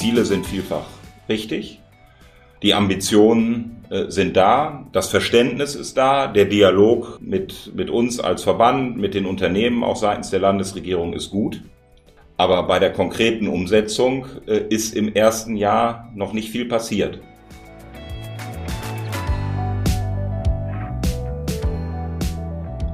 Ziele sind vielfach richtig. Die Ambitionen äh, sind da, das Verständnis ist da, der Dialog mit, mit uns als Verband, mit den Unternehmen, auch seitens der Landesregierung ist gut. Aber bei der konkreten Umsetzung äh, ist im ersten Jahr noch nicht viel passiert.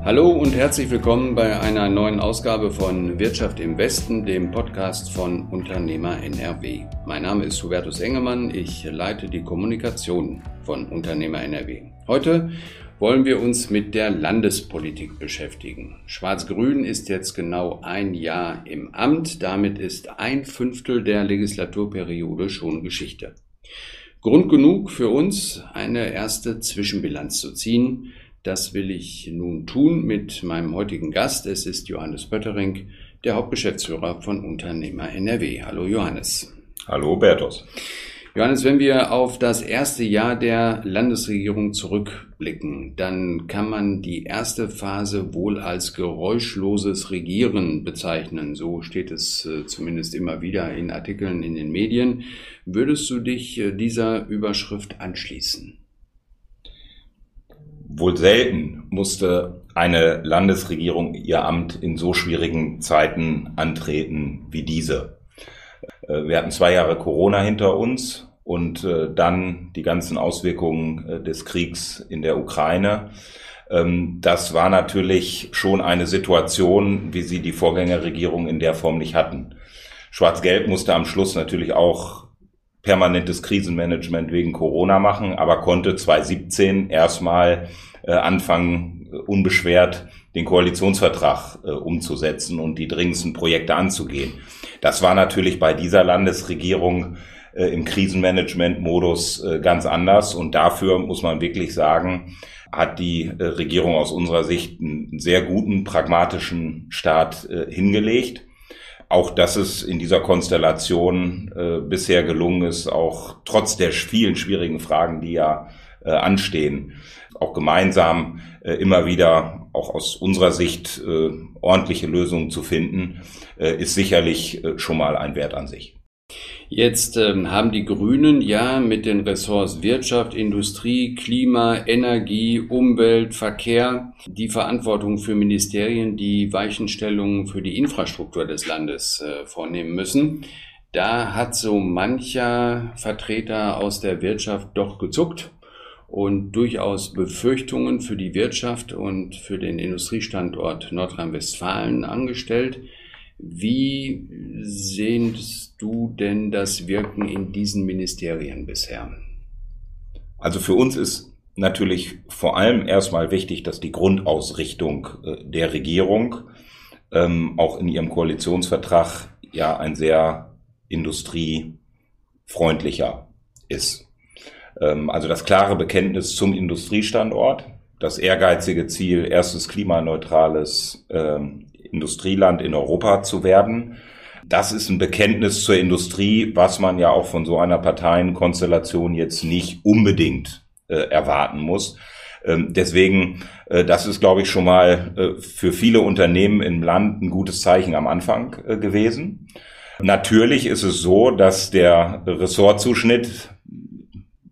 Hallo und herzlich willkommen bei einer neuen Ausgabe von Wirtschaft im Westen, dem Podcast von Unternehmer NRW. Mein Name ist Hubertus Engemann, ich leite die Kommunikation von Unternehmer NRW. Heute wollen wir uns mit der Landespolitik beschäftigen. Schwarz-Grün ist jetzt genau ein Jahr im Amt, damit ist ein Fünftel der Legislaturperiode schon Geschichte. Grund genug für uns, eine erste Zwischenbilanz zu ziehen, das will ich nun tun mit meinem heutigen Gast. Es ist Johannes Pöttering, der Hauptgeschäftsführer von Unternehmer NRW. Hallo Johannes. Hallo Bertus. Johannes, wenn wir auf das erste Jahr der Landesregierung zurückblicken, dann kann man die erste Phase wohl als geräuschloses Regieren bezeichnen. So steht es äh, zumindest immer wieder in Artikeln in den Medien. Würdest du dich äh, dieser Überschrift anschließen? Wohl selten musste eine Landesregierung ihr Amt in so schwierigen Zeiten antreten wie diese. Äh, wir hatten zwei Jahre Corona hinter uns und äh, dann die ganzen Auswirkungen äh, des Kriegs in der Ukraine. Ähm, das war natürlich schon eine Situation, wie sie die Vorgängerregierung in der Form nicht hatten. Schwarz-Gelb musste am Schluss natürlich auch permanentes Krisenmanagement wegen Corona machen, aber konnte 2017 erstmal äh, anfangen, äh, unbeschwert den Koalitionsvertrag äh, umzusetzen und die dringendsten Projekte anzugehen. Das war natürlich bei dieser Landesregierung im Krisenmanagement-Modus ganz anders und dafür muss man wirklich sagen, hat die Regierung aus unserer Sicht einen sehr guten, pragmatischen Start hingelegt auch dass es in dieser Konstellation äh, bisher gelungen ist, auch trotz der vielen schwierigen Fragen, die ja äh, anstehen, auch gemeinsam äh, immer wieder auch aus unserer Sicht äh, ordentliche Lösungen zu finden, äh, ist sicherlich äh, schon mal ein Wert an sich. Jetzt ähm, haben die Grünen ja mit den Ressorts Wirtschaft, Industrie, Klima, Energie, Umwelt, Verkehr die Verantwortung für Ministerien, die Weichenstellungen für die Infrastruktur des Landes äh, vornehmen müssen. Da hat so mancher Vertreter aus der Wirtschaft doch gezuckt und durchaus Befürchtungen für die Wirtschaft und für den Industriestandort Nordrhein-Westfalen angestellt. Wie sehnst du denn das Wirken in diesen Ministerien bisher? Also für uns ist natürlich vor allem erstmal wichtig, dass die Grundausrichtung äh, der Regierung ähm, auch in ihrem Koalitionsvertrag ja ein sehr industriefreundlicher ist. Ähm, also das klare Bekenntnis zum Industriestandort, das ehrgeizige Ziel, erstes klimaneutrales ähm, Industrieland in Europa zu werden. Das ist ein Bekenntnis zur Industrie, was man ja auch von so einer Parteienkonstellation jetzt nicht unbedingt äh, erwarten muss. Ähm, deswegen, äh, das ist, glaube ich, schon mal äh, für viele Unternehmen im Land ein gutes Zeichen am Anfang äh, gewesen. Natürlich ist es so, dass der Ressortzuschnitt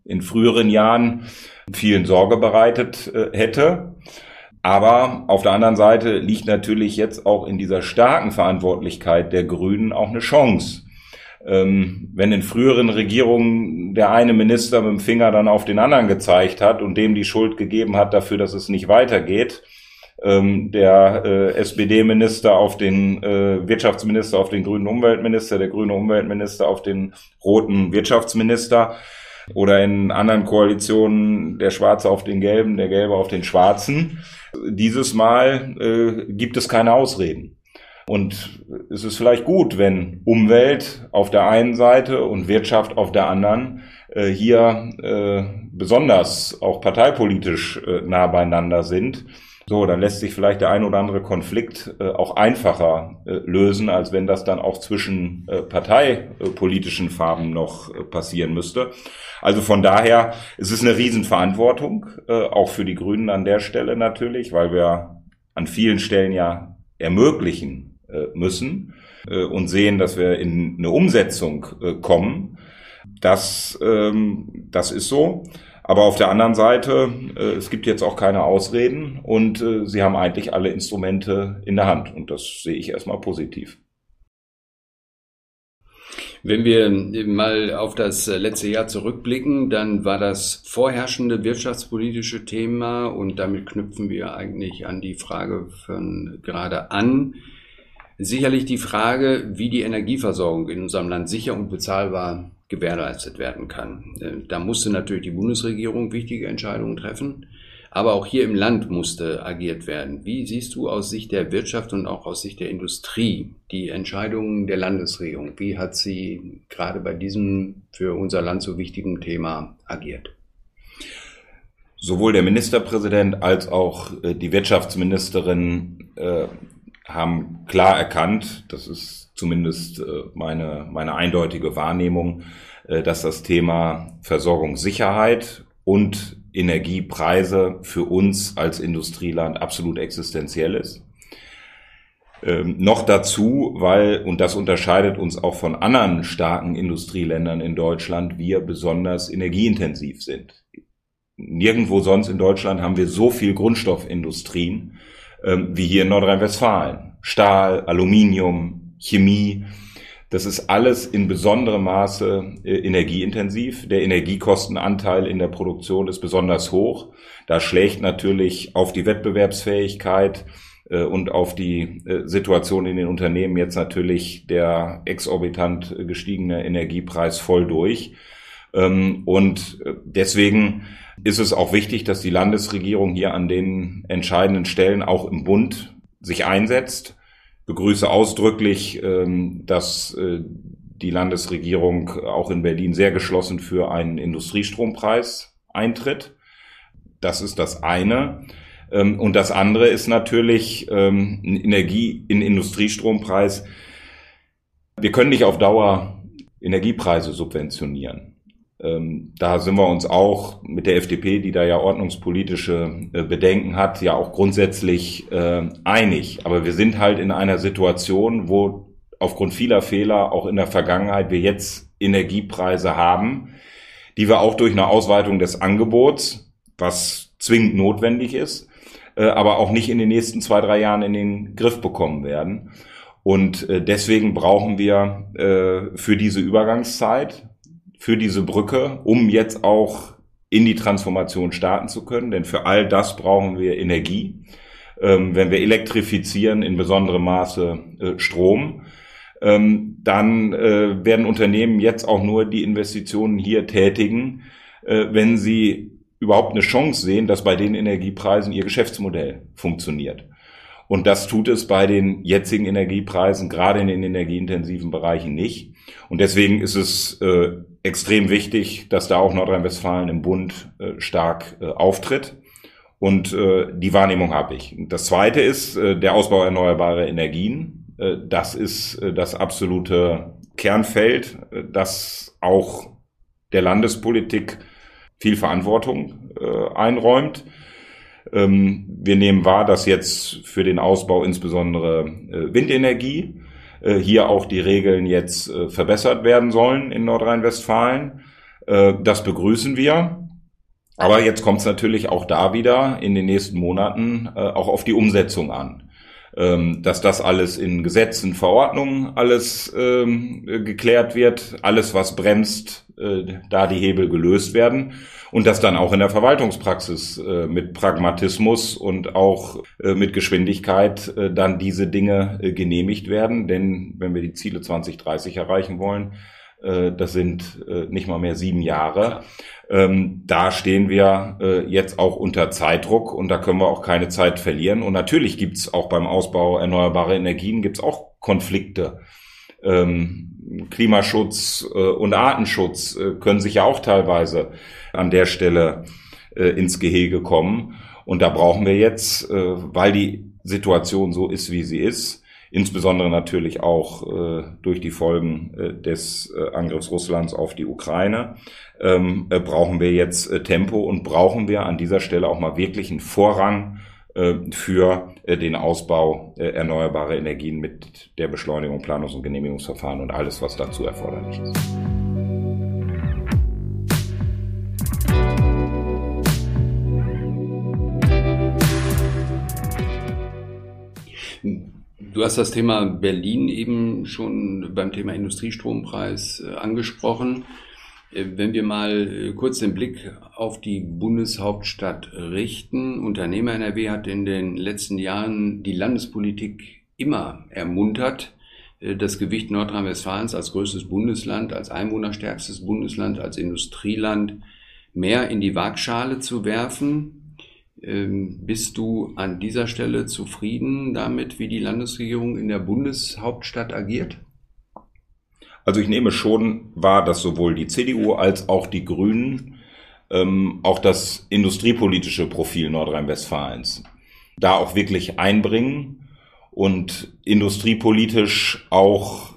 in früheren Jahren vielen Sorge bereitet äh, hätte. Aber auf der anderen Seite liegt natürlich jetzt auch in dieser starken Verantwortlichkeit der Grünen auch eine Chance. Ähm, wenn in früheren Regierungen der eine Minister mit dem Finger dann auf den anderen gezeigt hat und dem die Schuld gegeben hat dafür, dass es nicht weitergeht, ähm, der äh, SPD-Minister auf den äh, Wirtschaftsminister, auf den grünen Umweltminister, der grüne Umweltminister auf den roten Wirtschaftsminister, oder in anderen Koalitionen der Schwarze auf den Gelben, der Gelbe auf den Schwarzen. Dieses Mal äh, gibt es keine Ausreden. Und es ist vielleicht gut, wenn Umwelt auf der einen Seite und Wirtschaft auf der anderen äh, hier äh, besonders auch parteipolitisch äh, nah beieinander sind. So, dann lässt sich vielleicht der ein oder andere Konflikt äh, auch einfacher äh, lösen, als wenn das dann auch zwischen äh, parteipolitischen Farben noch äh, passieren müsste. Also von daher, es ist eine Riesenverantwortung, äh, auch für die Grünen an der Stelle natürlich, weil wir an vielen Stellen ja ermöglichen, müssen und sehen, dass wir in eine Umsetzung kommen. Das, ähm, das ist so. Aber auf der anderen Seite, äh, es gibt jetzt auch keine Ausreden und äh, sie haben eigentlich alle Instrumente in der Hand. Und das sehe ich erstmal positiv. Wenn wir mal auf das letzte Jahr zurückblicken, dann war das vorherrschende wirtschaftspolitische Thema und damit knüpfen wir eigentlich an die Frage von gerade an. Sicherlich die Frage, wie die Energieversorgung in unserem Land sicher und bezahlbar gewährleistet werden kann. Äh, da musste natürlich die Bundesregierung wichtige Entscheidungen treffen, aber auch hier im Land musste agiert werden. Wie siehst du aus Sicht der Wirtschaft und auch aus Sicht der Industrie die Entscheidungen der Landesregierung? Wie hat sie gerade bei diesem für unser Land so wichtigen Thema agiert? Sowohl der Ministerpräsident als auch äh, die Wirtschaftsministerin äh, haben klar erkannt, das ist zumindest äh, meine, meine eindeutige Wahrnehmung, äh, dass das Thema Versorgungssicherheit und Energiepreise für uns als Industrieland absolut existenziell ist. Ähm, noch dazu, weil, und das unterscheidet uns auch von anderen starken Industrieländern in Deutschland, wir besonders energieintensiv sind. Nirgendwo sonst in Deutschland haben wir so viel Grundstoffindustrien ähm, wie hier in Nordrhein-Westfalen. Stahl, Aluminium, Chemie. Das ist alles in besonderem Maße äh, energieintensiv. Der Energiekostenanteil in der Produktion ist besonders hoch. Da schlägt natürlich auf die Wettbewerbsfähigkeit äh, und auf die äh, Situation in den Unternehmen jetzt natürlich der exorbitant gestiegene Energiepreis voll durch. Ähm, und deswegen ist es auch wichtig, dass die Landesregierung hier an den entscheidenden Stellen auch im Bund sich einsetzt begrüße ausdrücklich, ähm, dass äh, die Landesregierung auch in Berlin sehr geschlossen für einen Industriestrompreis eintritt. Das ist das eine. Ähm, und das andere ist natürlich ähm, Energie in Industriestrompreis. Wir können nicht auf Dauer Energiepreise subventionieren. Ähm, da sind wir uns auch mit der FDP, die da ja ordnungspolitische äh, Bedenken hat, ja auch grundsätzlich äh, einig. Aber wir sind halt in einer Situation, wo aufgrund vieler Fehler auch in der Vergangenheit wir jetzt Energiepreise haben, die wir auch durch eine Ausweitung des Angebots, was zwingend notwendig ist, äh, aber auch nicht in den nächsten zwei, drei Jahren in den Griff bekommen werden. Und deswegen brauchen wir für diese Übergangszeit für diese Brücke, um jetzt auch in die Transformation starten zu können. Denn für all das brauchen wir Energie. Ähm, wenn wir elektrifizieren, in besonderem Maße äh, Strom, ähm, dann äh, werden Unternehmen jetzt auch nur die Investitionen hier tätigen, äh, wenn sie überhaupt eine Chance sehen, dass bei den Energiepreisen ihr Geschäftsmodell funktioniert. Und das tut es bei den jetzigen Energiepreisen, gerade in den energieintensiven Bereichen nicht. Und deswegen ist es äh, extrem wichtig, dass da auch Nordrhein-Westfalen im Bund äh, stark äh, auftritt. Und äh, die Wahrnehmung habe ich. Das Zweite ist der Ausbau erneuerbarer Energien. Das ist das absolute Kernfeld, das auch der Landespolitik viel Verantwortung einräumt. Ähm, wir nehmen wahr, dass jetzt für den Ausbau insbesondere Windenergie hier auch die Regeln jetzt äh, verbessert werden sollen in Nordrhein-Westfalen. Das begrüßen wir. Aber jetzt kommt es natürlich auch da wieder in den nächsten Monaten auch auf die Umsetzung an. Ähm, dass das alles in Gesetzen, Verordnungen alles ähm, geklärt wird, alles was bremst, da die Hebel gelöst werden und das dann auch in der Verwaltungspraxis äh, mit Pragmatismus und auch äh, mit Geschwindigkeit äh, dann diese Dinge äh, genehmigt werden. Denn wenn wir die Ziele 2030 erreichen wollen, äh, das sind äh, nicht mal mehr sieben Jahre. Ähm, da stehen wir äh, jetzt auch unter Zeitdruck und da können wir auch keine Zeit verlieren. Und natürlich gibt's auch beim Ausbau erneuerbarer Energien gibt's auch Konflikte. Ähm, Klimaschutz äh, und Artenschutz äh, können sich ja auch teilweise an der Stelle äh, ins Gehege kommen. Und da brauchen wir jetzt, äh, weil die Situation so ist, wie sie ist, insbesondere natürlich auch äh, durch die Folgen äh, des äh, Angriffs Russlands auf die Ukraine, ähm, äh, brauchen wir jetzt äh, Tempo und brauchen wir an dieser Stelle auch mal wirklich einen Vorrang äh, für den Ausbau erneuerbarer Energien mit der Beschleunigung, Planungs- und Genehmigungsverfahren und alles, was dazu erforderlich ist. Du hast das Thema Berlin eben schon beim Thema Industriestrompreis angesprochen. Wenn wir mal kurz den Blick auf die Bundeshauptstadt richten. Unternehmer NRW hat in den letzten Jahren die Landespolitik immer ermuntert, das Gewicht Nordrhein-Westfalens als größtes Bundesland, als einwohnerstärkstes Bundesland, als Industrieland mehr in die Waagschale zu werfen. Ähm, bist du an dieser Stelle zufrieden damit, wie die Landesregierung in der Bundeshauptstadt agiert? Also ich nehme schon wahr, dass sowohl die CDU als auch die Grünen ähm, auch das industriepolitische Profil Nordrhein-Westfalens da auch wirklich einbringen und industriepolitisch auch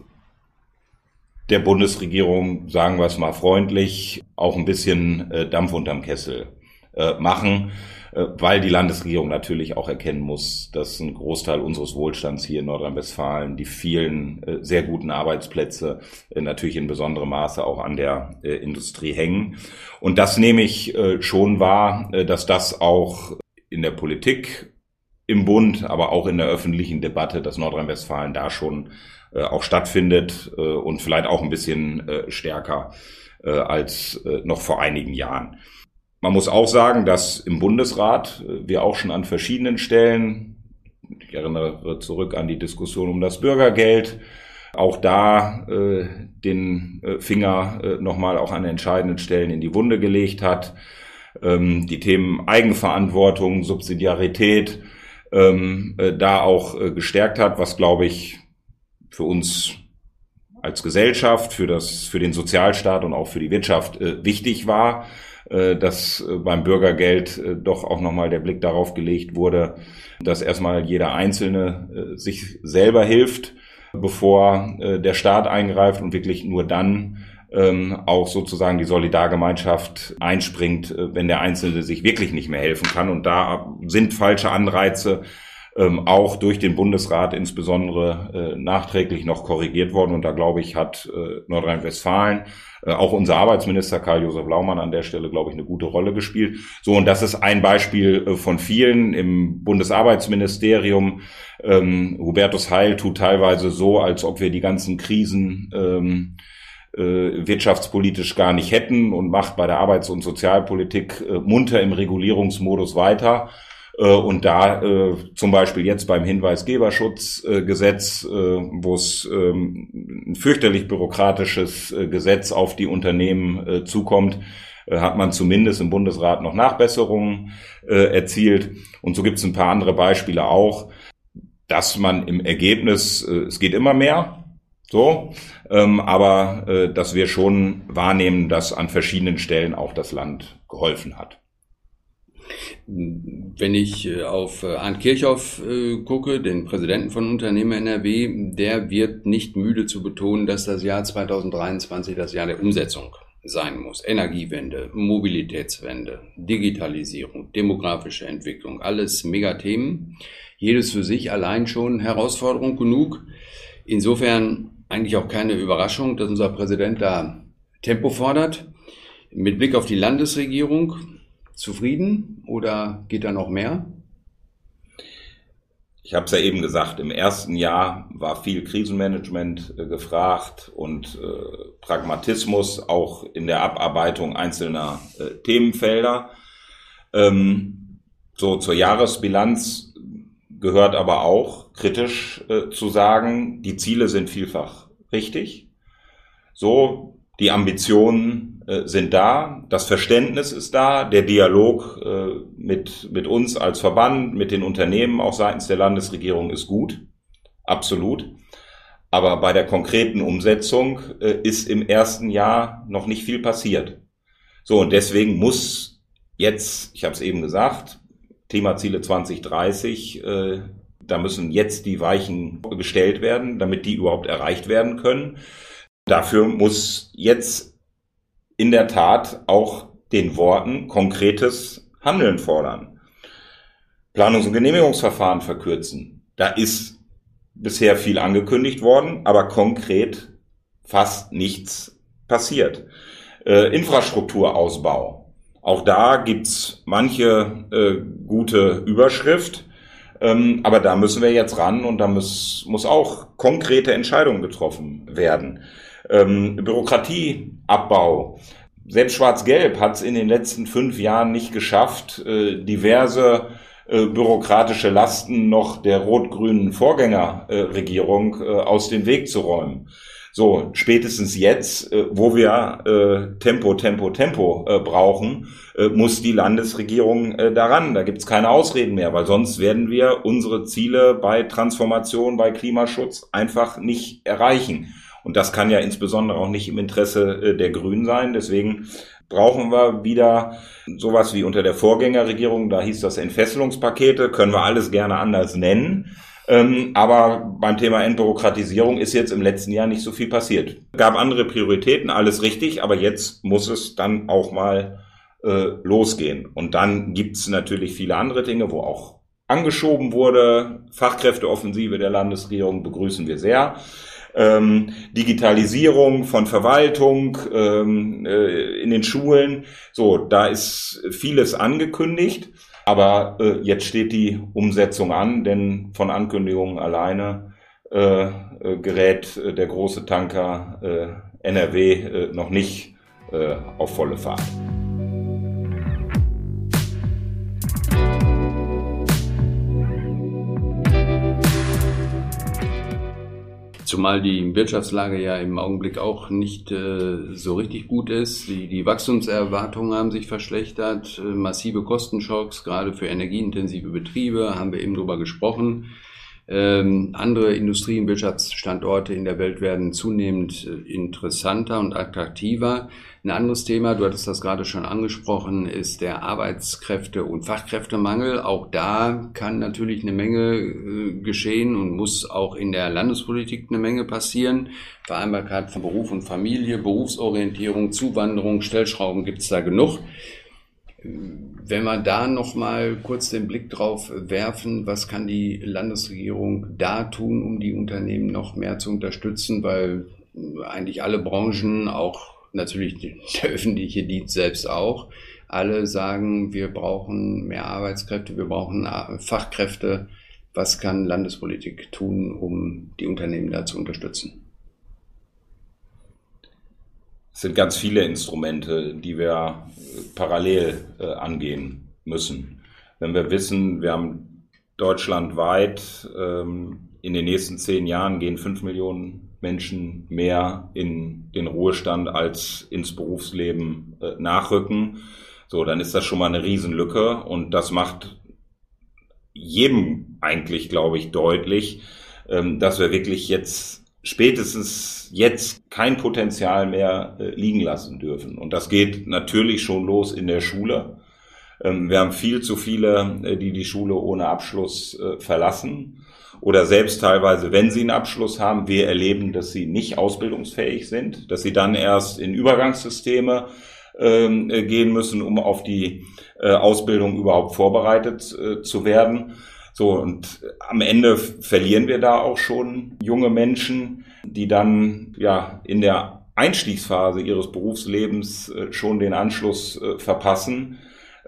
der Bundesregierung, sagen wir es mal freundlich, auch ein bisschen äh, Dampf unterm Kessel äh, machen. Äh, weil die Landesregierung natürlich auch erkennen muss, dass ein Großteil unseres Wohlstands hier in Nordrhein-Westfalen, die vielen äh, sehr guten Arbeitsplätze äh, natürlich in besonderem Maße auch an der Industrie hängen. Und das nehme ich schon wahr, dass das auch in der Politik im Bund, aber auch in der öffentlichen Debatte, dass Nordrhein-Westfalen da schon auch stattfindet und vielleicht auch ein bisschen stärker als noch vor einigen Jahren. Man muss auch sagen, dass im Bundesrat äh, wir auch schon an verschiedenen Stellen, ich erinnere zurück an die Diskussion um das Bürgergeld, auch da äh, den äh, Finger äh, nochmal auch an entscheidenden Stellen in die Wunde gelegt hat. Ähm, die Themen Eigenverantwortung, Subsidiarität ähm, äh, da auch äh, gestärkt hat, was, glaube ich, für uns als Gesellschaft, für, das, für den Sozialstaat und auch für die Wirtschaft äh, wichtig war. Äh, dass äh, beim Bürgergeld äh, doch auch nochmal der Blick darauf gelegt wurde, dass erstmal jeder Einzelne sich selber hilft, bevor der Staat eingreift und wirklich nur dann ähm, auch sozusagen die Solidargemeinschaft einspringt, wenn der Einzelne sich wirklich nicht mehr helfen kann. Und da sind falsche Anreize ähm, auch durch den Bundesrat insbesondere äh, nachträglich noch korrigiert worden. Und da glaube ich, hat äh, Nordrhein-Westfalen, äh, auch unser Arbeitsminister Karl-Josef Laumann an der Stelle, glaube ich, eine gute Rolle gespielt. So, und das ist ein Beispiel äh, von vielen im Bundesarbeitsministerium. Ähm, Hubertus Heil tut teilweise so, als ob wir die ganzen Krisen ähm, äh, wirtschaftspolitisch gar nicht hätten und macht bei der Arbeits- und Sozialpolitik äh, munter im Regulierungsmodus weiter. Äh, und da äh, zum Beispiel jetzt beim Hinweisgeberschutzgesetz, äh, wo es ähm, ein fürchterlich bürokratisches Gesetz auf die Unternehmen zukommt, hat man zumindest im Bundesrat noch Nachbesserungen erzielt. Und so gibt es ein paar andere Beispiele auch, dass man im Ergebnis, es geht immer mehr, so, ähm, aber dass wir schon wahrnehmen, dass an verschiedenen Stellen auch das Land geholfen hat. Wenn ich äh, auf äh, Arndt Kirchhoff äh, gucke, den Präsidenten von Unternehmer NRW, der wird nicht müde zu betonen, dass das Jahr 2023 das Jahr der Umsetzung sein muss. Energiewende, Mobilitätswende, Digitalisierung, demografische Entwicklung, alles Megathemen. Jedes für sich allein schon Herausforderung genug. Insofern eigentlich auch keine Überraschung, dass unser Präsident da Tempo fordert. Mit Blick auf die Landesregierung zufrieden oder geht da noch mehr? Ich habe es ja eben gesagt, im ersten Jahr war viel Krisenmanagement äh, gefragt und äh, Pragmatismus auch in der Abarbeitung einzelner äh, Themenfelder. Ähm, so zur Jahresbilanz gehört aber auch kritisch äh, zu sagen, die Ziele sind vielfach richtig. So, die Ambitionen sind da, das Verständnis ist da, der Dialog äh, mit, mit uns als Verband, mit den Unternehmen auch seitens der Landesregierung ist gut, absolut. Aber bei der konkreten Umsetzung äh, ist im ersten Jahr noch nicht viel passiert. So, und deswegen muss jetzt, ich habe es eben gesagt, Thema Ziele 2030, äh, da müssen jetzt die Weichen gestellt werden, damit die überhaupt erreicht werden können. Dafür muss jetzt in der Tat auch den Worten konkretes Handeln fordern. Planungs- und Genehmigungsverfahren verkürzen. Da ist bisher viel angekündigt worden, aber konkret fast nichts passiert. Äh, Infrastrukturausbau. Auch da gibt's manche äh, gute Überschrift, ähm, aber da müssen wir jetzt ran und da muss, muss auch konkrete Entscheidungen getroffen werden. Ähm, Bürokratieabbau. Selbst Schwarz-Gelb hat es in den letzten fünf Jahren nicht geschafft, äh, diverse äh, bürokratische Lasten noch der rot-grünen Vorgängerregierung äh, aus dem Weg zu räumen. So, spätestens jetzt, äh, wo wir Tempo, Tempo, Tempo brauchen, muss die Landesregierung daran. Da gibt's keine Ausreden mehr, weil sonst werden wir unsere Ziele bei Transformation, bei Klimaschutz einfach nicht erreichen. Und das kann ja insbesondere auch nicht im Interesse äh, der Grünen sein. Deswegen brauchen wir wieder sowas wie unter der Vorgängerregierung, da hieß das Entfesselungspakete, können wir alles gerne anders nennen. Ähm, aber beim Thema Entbürokratisierung ist jetzt im letzten Jahr nicht so viel passiert. Gab andere Prioritäten, alles richtig, aber jetzt muss es dann auch mal äh, losgehen. Und dann gibt's natürlich viele andere Dinge, wo auch angeschoben wurde. Fachkräfteoffensive der Landesregierung begrüßen wir sehr ähm, Digitalisierung von Verwaltung ähm, äh, in den Schulen. So, da ist vieles angekündigt, aber äh, jetzt steht die Umsetzung an, denn von Ankündigungen alleine äh, äh gerät äh, der große Tanker äh, NRW noch nicht auf volle Fahrt. Zumal die Wirtschaftslage ja im Augenblick auch nicht äh, so richtig gut ist. Die, die Wachstumserwartungen haben sich verschlechtert, äh, massive Kostenschocks, gerade für energieintensive Betriebe, haben wir eben drüber gesprochen. Ähm, andere Industrie- und Wirtschaftsstandorte in der Welt werden zunehmend äh, interessanter und attraktiver. Ein anderes Thema, du hattest das gerade schon angesprochen, ist der Arbeitskräfte- und Fachkräftemangel. Auch da kann natürlich eine Menge äh, geschehen und muss auch in der Landespolitik eine Menge passieren. Vereinbarkeit von Beruf und Familie, Berufsorientierung, Zuwanderung, Stellschrauben gibt es da genug. Wenn wir da noch mal kurz den Blick drauf werfen, was kann die Landesregierung da tun, um die Unternehmen noch mehr zu unterstützen, weil eigentlich alle Branchen, auch natürlich der öffentliche Dienst selbst auch, alle sagen, wir brauchen mehr Arbeitskräfte, wir brauchen Fachkräfte. Was kann Landespolitik tun, um die Unternehmen da zu unterstützen? Es sind ganz viele Instrumente, die wir parallel äh, angehen müssen. Wenn wir wissen, wir haben deutschlandweit ähm, in den nächsten zehn Jahren gehen fünf Millionen Menschen mehr in den Ruhestand als ins Berufsleben äh, nachrücken. So, dann ist das schon mal eine Riesenlücke und das macht jedem eigentlich, glaube ich, deutlich, ähm, dass wir wirklich jetzt spätestens jetzt kein Potenzial mehr äh, liegen lassen dürfen. Und das geht natürlich schon los in der Schule. Ähm, wir haben viel zu viele, äh, die die Schule ohne Abschluss äh, verlassen oder selbst teilweise, wenn sie einen Abschluss haben, wir erleben, dass sie nicht ausbildungsfähig sind, dass sie dann erst in Übergangssysteme ähm, äh, gehen müssen, um auf die äh, Ausbildung überhaupt vorbereitet äh, zu werden. So, und am Ende verlieren wir da auch schon junge Menschen, die dann ja in der Einstiegsphase ihres Berufslebens äh, schon den Anschluss äh, verpassen.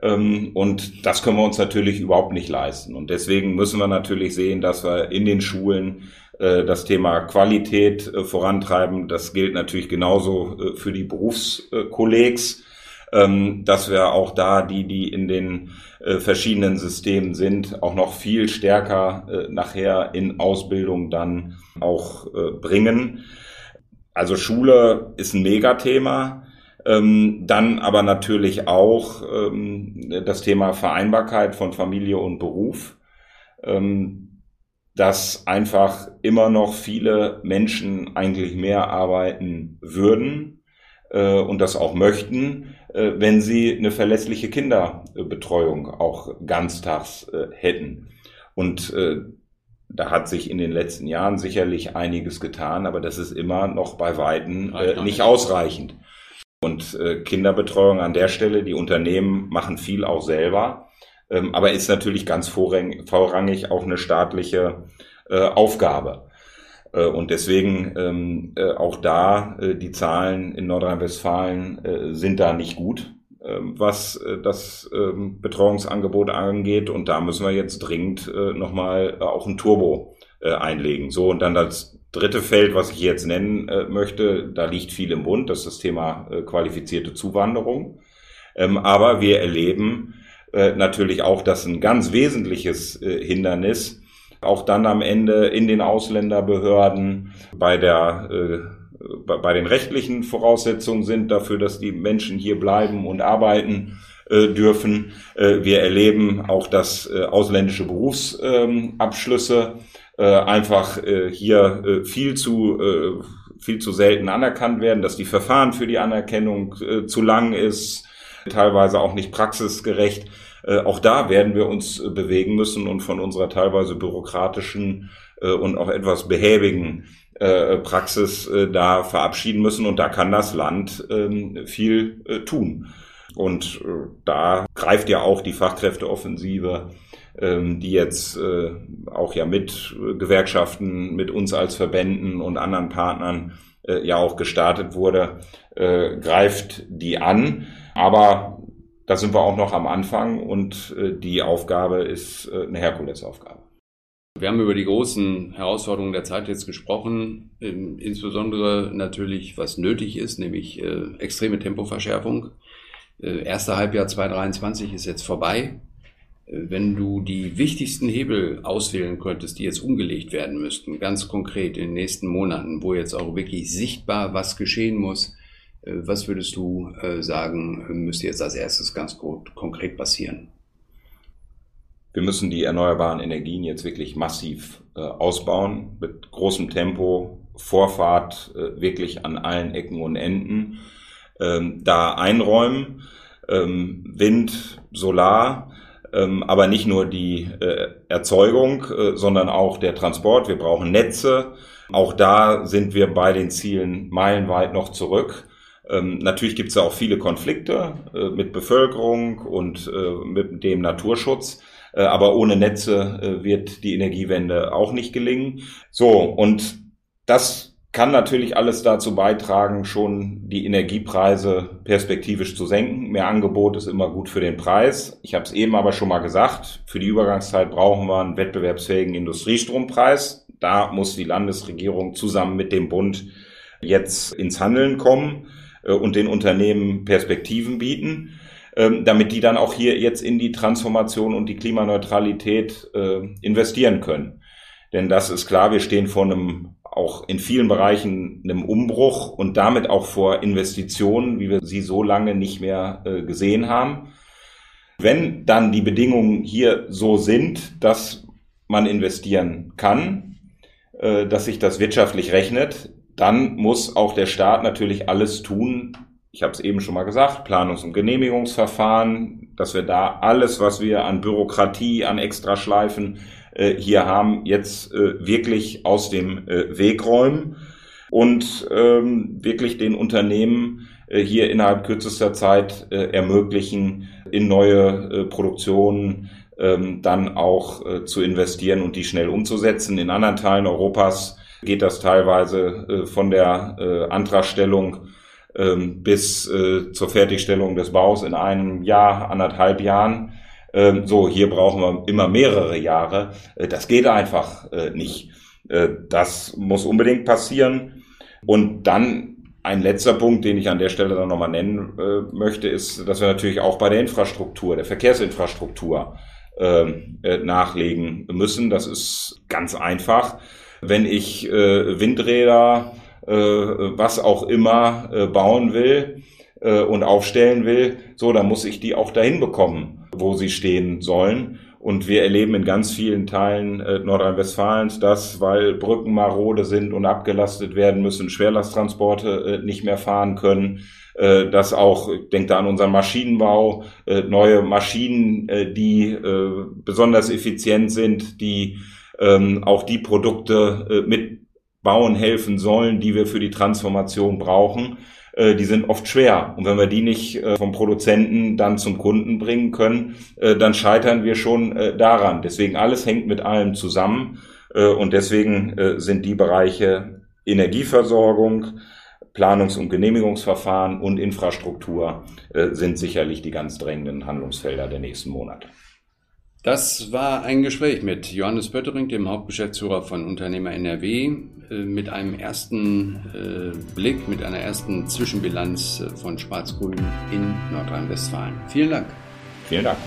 Ähm, und das können wir uns natürlich überhaupt nicht leisten. Und deswegen müssen wir natürlich sehen, dass wir in den Schulen äh, das Thema Qualität vorantreiben. Das gilt natürlich genauso für die Berufskollegs ähm, dass wir auch da die, die in den äh, verschiedenen Systemen sind, auch noch viel stärker äh, nachher in Ausbildung dann auch äh, bringen. Also Schule ist ein Megathema. Ähm, dann aber natürlich auch ähm, das Thema Vereinbarkeit von Familie und Beruf, ähm, dass einfach immer noch viele Menschen eigentlich mehr arbeiten würden und das auch möchten, wenn sie eine verlässliche Kinderbetreuung auch ganztags äh, hätten. Und äh, da hat sich in den letzten Jahren sicherlich einiges getan, aber das ist immer noch bei Weitem äh, nicht ausreichend. Und äh, Kinderbetreuung an der Stelle, die Unternehmen machen viel auch selber. ähm, aber ist natürlich ganz vorrangig auch eine staatliche äh, Aufgabe. Äh, und deswegen ähm, äh, auch da, äh, die Zahlen in Nordrhein-Westfalen sind da nicht gut, äh, was das äh, Betreuungsangebot angeht. Und da müssen wir jetzt dringend nochmal auch ein Turbo einlegen. So, und dann das dritte Feld, was ich jetzt nennen äh, möchte, da liegt viel im Bund, das ist das Thema äh, qualifizierte Zuwanderung. Ähm, aber wir erleben äh, natürlich auch, dass ein ganz wesentliches Hindernis auch dann am Ende in den Ausländerbehörden bei der äh, bei den rechtlichen Voraussetzungen sind dafür, dass die Menschen hier bleiben und arbeiten äh, dürfen. Äh, wir erleben auch, dass äh, ausländische Berufsabschlüsse äh, einfach äh, hier äh, viel zu viel zu selten anerkannt werden, dass die Verfahren für die Anerkennung zu lang ist, teilweise auch nicht praxisgerecht. Äh, auch da werden wir uns äh, bewegen müssen und von unserer teilweise bürokratischen äh, und auch etwas behäbigen Praxis da verabschieden müssen. Und da kann das Land ähm, viel tun. Und da greift ja auch die Fachkräfteoffensive, ähm, die jetzt auch ja mit Gewerkschaften, mit uns als Verbänden und anderen Partnern ja auch gestartet wurde, greift die an. Aber da sind wir auch noch am Anfang und äh, die Aufgabe ist äh, eine Herkulesaufgabe. Wir haben über die großen Herausforderungen der Zeit jetzt gesprochen, ähm, insbesondere natürlich, was nötig ist, nämlich äh, extreme Tempoverschärfung. Äh, erste Halbjahr 2023 ist jetzt vorbei. Wenn du die wichtigsten Hebel auswählen könntest, die jetzt umgelegt werden müssten, ganz konkret in den nächsten Monaten, wo jetzt auch wirklich sichtbar was geschehen muss, was würdest du äh, sagen, müsste jetzt als erstes ganz konkret passieren? Wir müssen die erneuerbaren Energien jetzt wirklich massiv äh, ausbauen, mit großem Tempo, Vorfahrt wirklich an allen Ecken und Enden, ähm, da einräumen. Ähm, Wind, Solar, ähm, aber nicht nur die Erzeugung, sondern auch der Transport. Wir brauchen Netze. Auch da sind wir bei den Zielen meilenweit noch zurück. Ähm, natürlich gibt es auch viele Konflikte äh, mit Bevölkerung und äh, mit dem Naturschutz. Äh, aber ohne Netze äh, wird die Energiewende auch nicht gelingen. So, und das kann natürlich alles dazu beitragen, schon die Energiepreise perspektivisch zu senken. Mehr Angebot ist immer gut für den Preis. Ich habe es eben aber schon mal gesagt, für die Übergangszeit brauchen wir einen wettbewerbsfähigen Industriestrompreis. Da muss die Landesregierung zusammen mit dem Bund jetzt ins Handeln kommen. Äh, und den Unternehmen Perspektiven bieten, ähm, damit die dann auch hier jetzt in die Transformation und die Klimaneutralität äh, investieren können. Denn das ist klar, wir stehen vor einem auch in vielen Bereichen einem Umbruch und damit auch vor Investitionen, wie wir sie so lange nicht mehr äh, gesehen haben. Wenn dann die Bedingungen hier so sind, dass man investieren kann, dass sich das wirtschaftlich rechnet, dann muss auch der Staat natürlich alles tun. Ich habe es eben schon mal gesagt, Planungs- und Genehmigungsverfahren, dass wir da alles, was wir an Bürokratie, an Extraschleifen äh, hier haben, jetzt äh, wirklich aus dem äh, Weg räumen und ähm, wirklich den Unternehmen äh, hier innerhalb kürzester Zeit äh, ermöglichen, in neue äh, Produktionen ähm, dann auch zu investieren und die schnell umzusetzen. In anderen Teilen Europas geht das teilweise äh, von der äh, Antragstellung ähm, bis äh, zur Fertigstellung des Baus in einem Jahr, anderthalb Jahren. Ähm, so, hier brauchen wir immer mehrere Jahre. Das geht einfach nicht. Das muss unbedingt passieren. Und dann ein letzter Punkt, den ich an der Stelle dann nochmal nennen möchte, ist, dass wir natürlich auch bei der Infrastruktur, der Verkehrsinfrastruktur ähm, äh, nachlegen müssen. Das ist ganz einfach wenn ich äh, Windräder, äh, was auch immer äh, bauen will äh, und aufstellen will, so, dann muss ich die auch dahin bekommen, wo sie stehen sollen. Und wir erleben in ganz vielen Teilen äh, Nordrhein-Westfalens das, weil Brücken marode sind und abgelastet werden müssen, Schwerlasttransporte äh, nicht mehr fahren können, äh, dass auch, ich denke da an unseren Maschinenbau, äh, neue Maschinen, äh, die äh, besonders effizient sind, die ähm, auch die Produkte äh, mit bauen helfen sollen, die wir für die Transformation brauchen, äh, die sind oft schwer. Und wenn wir die nicht äh, vom Produzenten dann zum Kunden bringen können, äh, dann scheitern wir schon daran. Deswegen alles hängt mit allem zusammen. Und deswegen sind die Bereiche Energieversorgung, Planungs- und Genehmigungsverfahren und Infrastruktur sind sicherlich die ganz drängenden Handlungsfelder der nächsten Monate. Das war ein Gespräch mit Johannes Pöttering, dem Hauptgeschäftsführer von Unternehmer NRW, äh, mit einem ersten äh, Blick, mit einer ersten Zwischenbilanz äh, von Schwarz-Grün in Nordrhein-Westfalen. Vielen Dank. Vielen Dank.